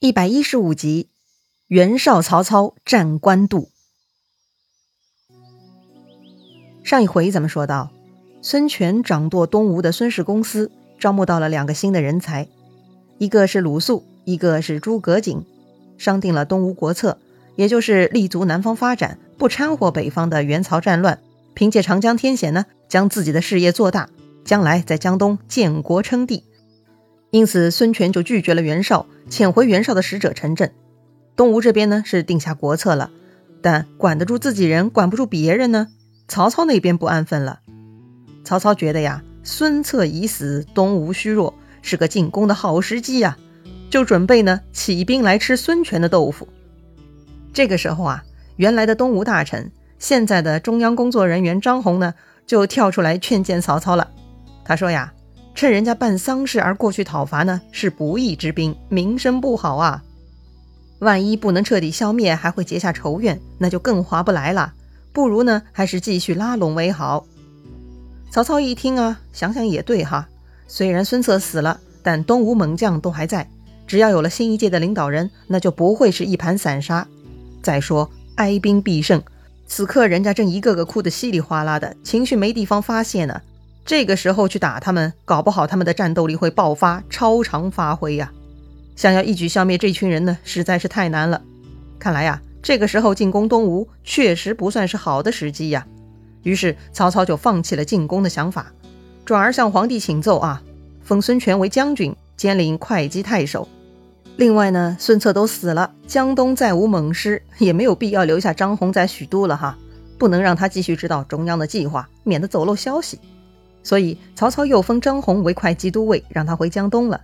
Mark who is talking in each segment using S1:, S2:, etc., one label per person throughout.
S1: 一百一十五集，袁绍、曹操战官渡。上一回咱们说到，孙权掌舵东吴的孙氏公司，招募到了两个新的人才，一个是鲁肃，一个是诸葛瑾，商定了东吴国策，也就是立足南方发展，不掺和北方的袁曹战乱，凭借长江天险呢，将自己的事业做大，将来在江东建国称帝。因此，孙权就拒绝了袁绍，遣回袁绍的使者陈震。东吴这边呢是定下国策了，但管得住自己人，管不住别人呢。曹操那边不安分了。曹操觉得呀，孙策已死，东吴虚弱，是个进攻的好时机呀，就准备呢起兵来吃孙权的豆腐。这个时候啊，原来的东吴大臣，现在的中央工作人员张宏呢，就跳出来劝谏曹操了。他说呀。趁人家办丧事而过去讨伐呢，是不义之兵，名声不好啊。万一不能彻底消灭，还会结下仇怨，那就更划不来了。不如呢，还是继续拉拢为好。曹操一听啊，想想也对哈。虽然孙策死了，但东吴猛将都还在。只要有了新一届的领导人，那就不会是一盘散沙。再说哀兵必胜，此刻人家正一个个哭得稀里哗啦的，情绪没地方发泄呢。这个时候去打他们，搞不好他们的战斗力会爆发，超常发挥呀！想要一举消灭这群人呢，实在是太难了。看来呀，这个时候进攻东吴确实不算是好的时机呀。于是曹操就放弃了进攻的想法，转而向皇帝请奏啊，封孙权为将军，兼领会稽太守。另外呢，孙策都死了，江东再无猛师，也没有必要留下张宏在许都了哈，不能让他继续知道中央的计划，免得走漏消息。所以曹操又封张宏为会稽都尉，让他回江东了。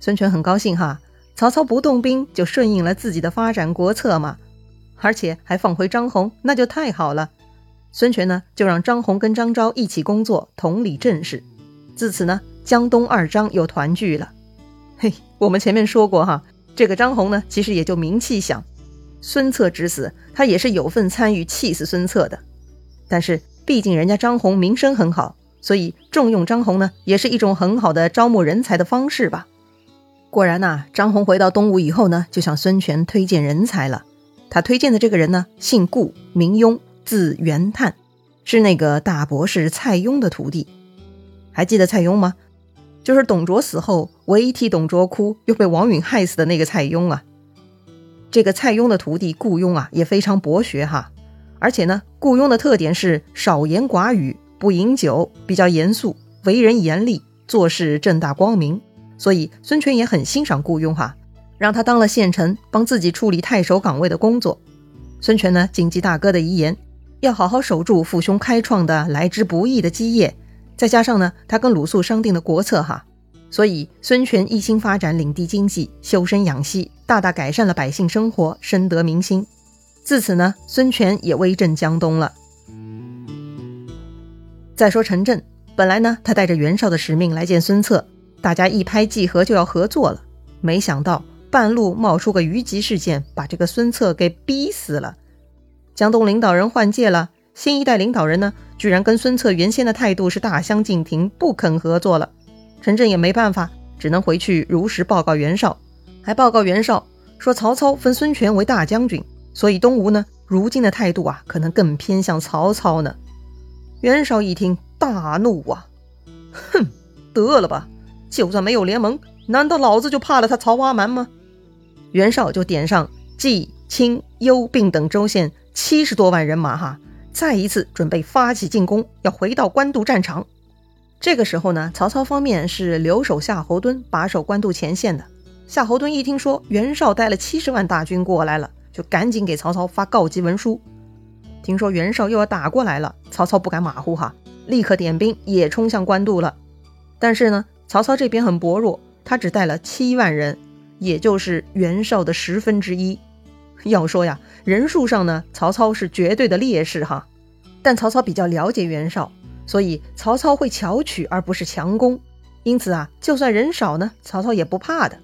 S1: 孙权很高兴哈，曹操不动兵就顺应了自己的发展国策嘛，而且还放回张宏，那就太好了。孙权呢就让张宏跟张昭一起工作，统理政事。自此呢，江东二张又团聚了。嘿，我们前面说过哈，这个张宏呢其实也就名气响，孙策之死他也是有份参与气死孙策的。但是毕竟人家张宏名声很好。所以重用张宏呢，也是一种很好的招募人才的方式吧。果然呐，张宏回到东吴以后呢，就向孙权推荐人才了。他推荐的这个人呢，姓顾，名雍，字元叹，是那个大博士蔡邕的徒弟。还记得蔡邕吗？就是董卓死后唯一替董卓哭，又被王允害死的那个蔡邕啊。这个蔡邕的徒弟顾雍啊，也非常博学哈。而且呢，顾雍的特点是少言寡语。不饮酒，比较严肃，为人严厉，做事正大光明，所以孙权也很欣赏顾雍哈，让他当了县丞，帮自己处理太守岗位的工作。孙权呢，谨记大哥的遗言，要好好守住父兄开创的来之不易的基业。再加上呢，他跟鲁肃商定的国策哈，所以孙权一心发展领地经济，修身养息，大大改善了百姓生活，深得民心。自此呢，孙权也威震江东了。再说陈震，本来呢，他带着袁绍的使命来见孙策，大家一拍即合就要合作了。没想到半路冒出个虞姬事件，把这个孙策给逼死了。江东领导人换届了，新一代领导人呢，居然跟孙策原先的态度是大相径庭，不肯合作了。陈震也没办法，只能回去如实报告袁绍，还报告袁绍说曹操封孙权为大将军，所以东吴呢，如今的态度啊，可能更偏向曹操呢。袁绍一听，大怒啊！哼，得了吧！就算没有联盟，难道老子就怕了他曹阿瞒吗？袁绍就点上冀、青、幽并等州县七十多万人马，哈，再一次准备发起进攻，要回到官渡战场。这个时候呢，曹操方面是留守夏侯惇把守官渡前线的。夏侯惇一听说袁绍带了七十万大军过来了，就赶紧给曹操发告急文书。听说袁绍又要打过来了，曹操不敢马虎哈，立刻点兵也冲向官渡了。但是呢，曹操这边很薄弱，他只带了七万人，也就是袁绍的十分之一。要说呀，人数上呢，曹操是绝对的劣势哈。但曹操比较了解袁绍，所以曹操会巧取而不是强攻，因此啊，就算人少呢，曹操也不怕的。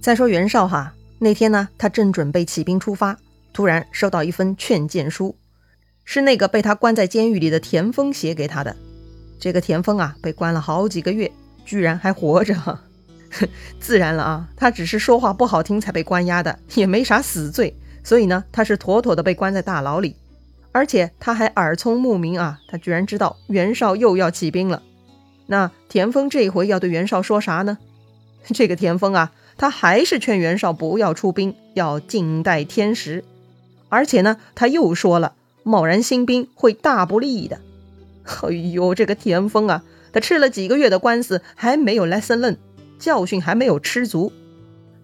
S1: 再说袁绍哈，那天呢，他正准备起兵出发。突然收到一封劝谏书，是那个被他关在监狱里的田丰写给他的。这个田丰啊，被关了好几个月，居然还活着。自然了啊，他只是说话不好听才被关押的，也没啥死罪，所以呢，他是妥妥的被关在大牢里。而且他还耳聪目明啊，他居然知道袁绍又要起兵了。那田丰这回要对袁绍说啥呢？这个田丰啊，他还是劝袁绍不要出兵，要静待天时。而且呢，他又说了，贸然兴兵会大不利的。哎呦，这个田丰啊，他吃了几个月的官司，还没有 lesson learn，教训还没有吃足。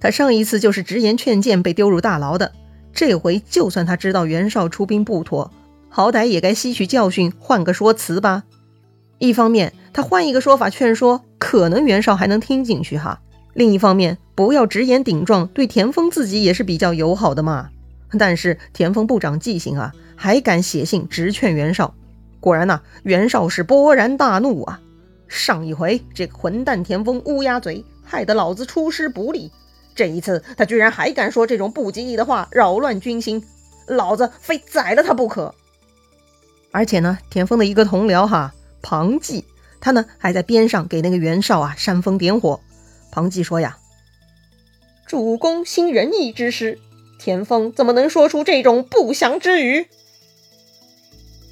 S1: 他上一次就是直言劝谏被丢入大牢的，这回就算他知道袁绍出兵不妥，好歹也该吸取教训，换个说辞吧。一方面，他换一个说法劝说，可能袁绍还能听进去哈；另一方面，不要直言顶撞，对田丰自己也是比较友好的嘛。但是田丰不长记性啊，还敢写信直劝袁绍。果然呐，袁绍是勃然大怒啊！上一回这个混蛋田丰乌鸦嘴，害得老子出师不利。这一次他居然还敢说这种不吉利的话，扰乱军心，老子非宰了他不可！而且呢，田丰的一个同僚哈，庞纪，他呢还在边上给那个袁绍啊煽风点火。庞纪说呀：“主公兴仁义之师。”田丰怎么能说出这种不祥之语？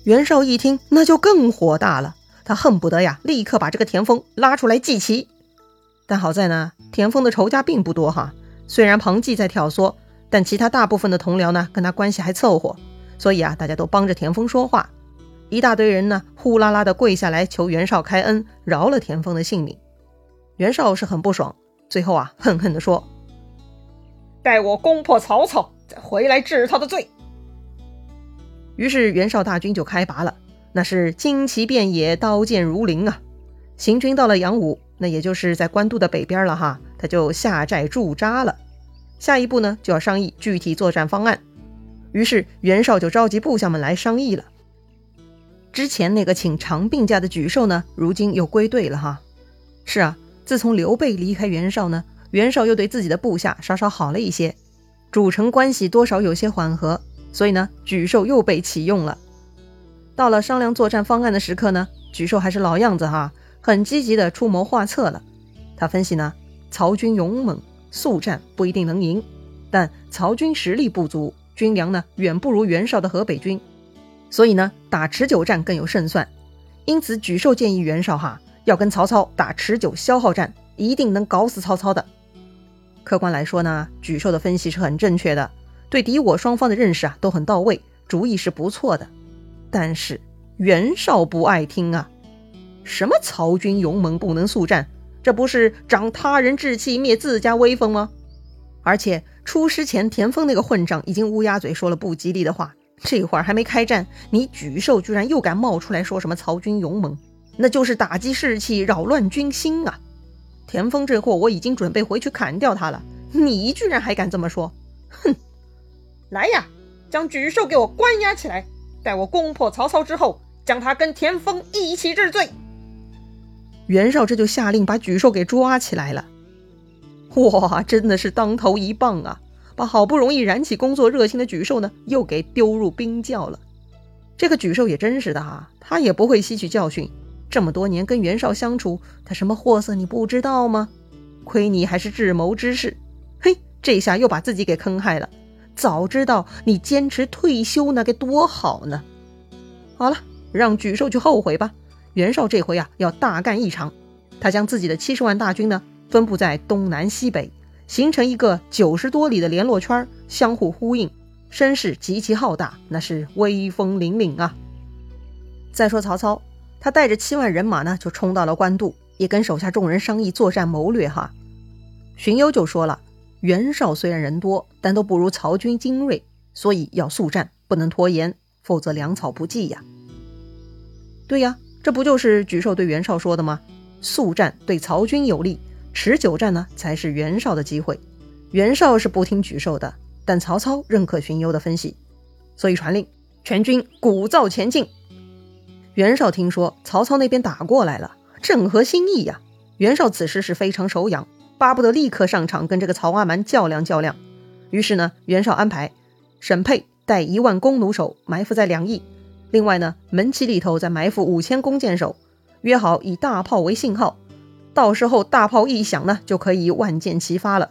S1: 袁绍一听，那就更火大了，他恨不得呀，立刻把这个田丰拉出来祭旗。但好在呢，田丰的仇家并不多哈。虽然庞纪在挑唆，但其他大部分的同僚呢，跟他关系还凑合，所以啊，大家都帮着田丰说话。一大堆人呢，呼啦啦的跪下来求袁绍开恩，饶了田丰的性命。袁绍是很不爽，最后啊，恨恨地说。待我攻破曹操，再回来治他的罪。于是袁绍大军就开拔了，那是旌旗遍野，刀剑如林啊！行军到了阳武，那也就是在官渡的北边了哈，他就下寨驻扎了。下一步呢，就要商议具体作战方案。于是袁绍就召集部下们来商议了。之前那个请长病假的沮授呢，如今又归队了哈。是啊，自从刘备离开袁绍呢。袁绍又对自己的部下稍稍好了一些，主城关系多少有些缓和，所以呢，沮授又被启用了。到了商量作战方案的时刻呢，沮授还是老样子哈，很积极的出谋划策了。他分析呢，曹军勇猛，速战不一定能赢，但曹军实力不足，军粮呢远不如袁绍的河北军，所以呢，打持久战更有胜算。因此，沮授建议袁绍哈，要跟曹操打持久消耗战，一定能搞死曹操的。客观来说呢，沮授的分析是很正确的，对敌我双方的认识啊都很到位，主意是不错的。但是袁绍不爱听啊，什么曹军勇猛不能速战，这不是长他人志气灭自家威风吗？而且出师前田丰那个混账已经乌鸦嘴说了不吉利的话，这会儿还没开战，你沮授居然又敢冒出来说什么曹军勇猛，那就是打击士气，扰乱军心啊！田丰这货，我已经准备回去砍掉他了。你居然还敢这么说？哼！来呀，将沮授给我关押起来，待我攻破曹操之后，将他跟田丰一起治罪。袁绍这就下令把沮授给抓起来了。哇，真的是当头一棒啊！把好不容易燃起工作热情的沮授呢，又给丢入冰窖了。这个沮授也真是的哈，他也不会吸取教训。这么多年跟袁绍相处，他什么货色你不知道吗？亏你还是智谋之士，嘿，这下又把自己给坑害了。早知道你坚持退休那该多好呢！好了，让沮授去后悔吧。袁绍这回啊要大干一场，他将自己的七十万大军呢分布在东南西北，形成一个九十多里的联络圈，相互呼应，声势极其浩大，那是威风凛凛啊。再说曹操。他带着七万人马呢，就冲到了官渡，也跟手下众人商议作战谋略。哈，荀攸就说了：“袁绍虽然人多，但都不如曹军精锐，所以要速战，不能拖延，否则粮草不济呀。”对呀，这不就是沮授对袁绍说的吗？速战对曹军有利，持久战呢才是袁绍的机会。袁绍是不听沮授的，但曹操认可荀攸的分析，所以传令全军鼓噪前进。袁绍听说曹操那边打过来了，正合心意呀。袁绍此时是非常手痒，巴不得立刻上场跟这个曹阿瞒较量较量。于是呢，袁绍安排沈沛带一万弓弩手埋伏在两翼，另外呢，门旗里头再埋伏五千弓箭手，约好以大炮为信号，到时候大炮一响呢，就可以万箭齐发了。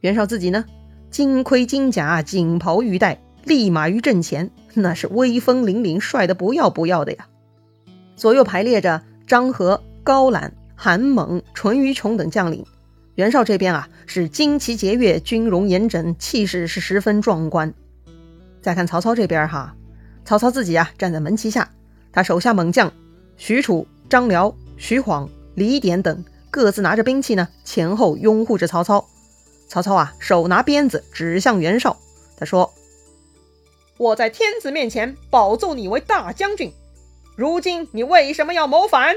S1: 袁绍自己呢，金盔金甲，锦袍玉带，立马于阵前，那是威风凛凛，帅得不要不要的呀。左右排列着张合、高览、韩猛、淳于琼等将领。袁绍这边啊，是旌旗节钺，军容严整，气势是十分壮观。再看曹操这边哈，曹操自己啊，站在门旗下，他手下猛将许褚、张辽、徐晃、李典等各自拿着兵器呢，前后拥护着曹操。曹操啊，手拿鞭子指向袁绍，他说：“我在天子面前保奏你为大将军。”如今你为什么要谋反？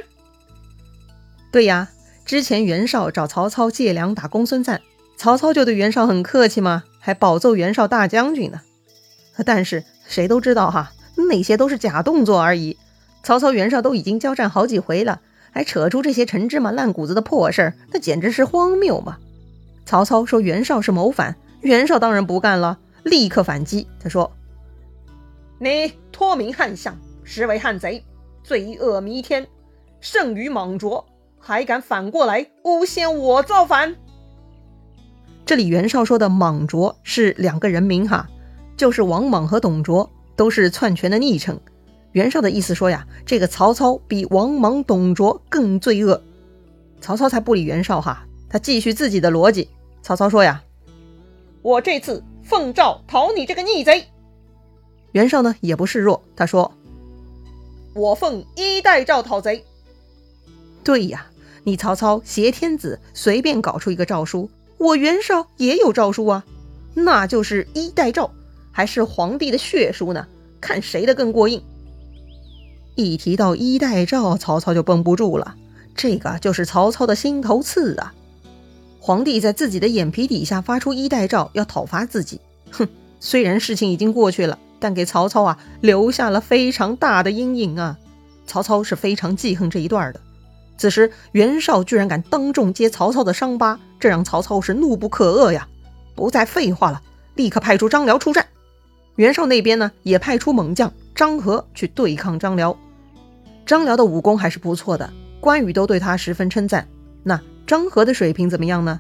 S1: 对呀，之前袁绍找曹操借粮打公孙瓒，曹操就对袁绍很客气嘛，还保奏袁绍大将军呢。但是谁都知道哈，那些都是假动作而已。曹操、袁绍都已经交战好几回了，还扯出这些陈芝麻烂谷子的破事儿，那简直是荒谬嘛！曹操说袁绍是谋反，袁绍当然不干了，立刻反击。他说：“你托名汉相，实为汉贼。”罪恶弥天，胜于莽卓，还敢反过来诬陷我造反？这里袁绍说的莽卓是两个人名哈，就是王莽和董卓，都是篡权的昵称。袁绍的意思说呀，这个曹操比王莽、董卓更罪恶。曹操才不理袁绍哈，他继续自己的逻辑。曹操说呀，我这次奉诏讨你这个逆贼。袁绍呢也不示弱，他说。我奉一代诏讨贼。对呀，你曹操挟天子，随便搞出一个诏书，我袁绍也有诏书啊，那就是一代诏，还是皇帝的血书呢，看谁的更过硬。一提到一代诏，曹操就绷不住了，这个就是曹操的心头刺啊。皇帝在自己的眼皮底下发出一代诏，要讨伐自己，哼，虽然事情已经过去了。但给曹操啊留下了非常大的阴影啊！曹操是非常记恨这一段的。此时袁绍居然敢当众揭曹操的伤疤，这让曹操是怒不可遏呀！不再废话了，立刻派出张辽出战。袁绍那边呢，也派出猛将张合去对抗张辽。张辽的武功还是不错的，关羽都对他十分称赞。那张合的水平怎么样呢？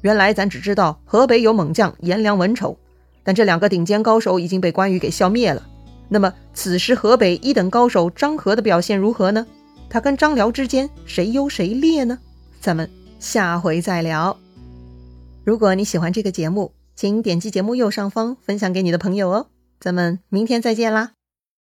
S1: 原来咱只知道河北有猛将颜良、文丑。但这两个顶尖高手已经被关羽给消灭了。那么此时河北一等高手张合的表现如何呢？他跟张辽之间谁优谁劣呢？咱们下回再聊。如果你喜欢这个节目，请点击节目右上方分享给你的朋友哦。咱们明天再见啦！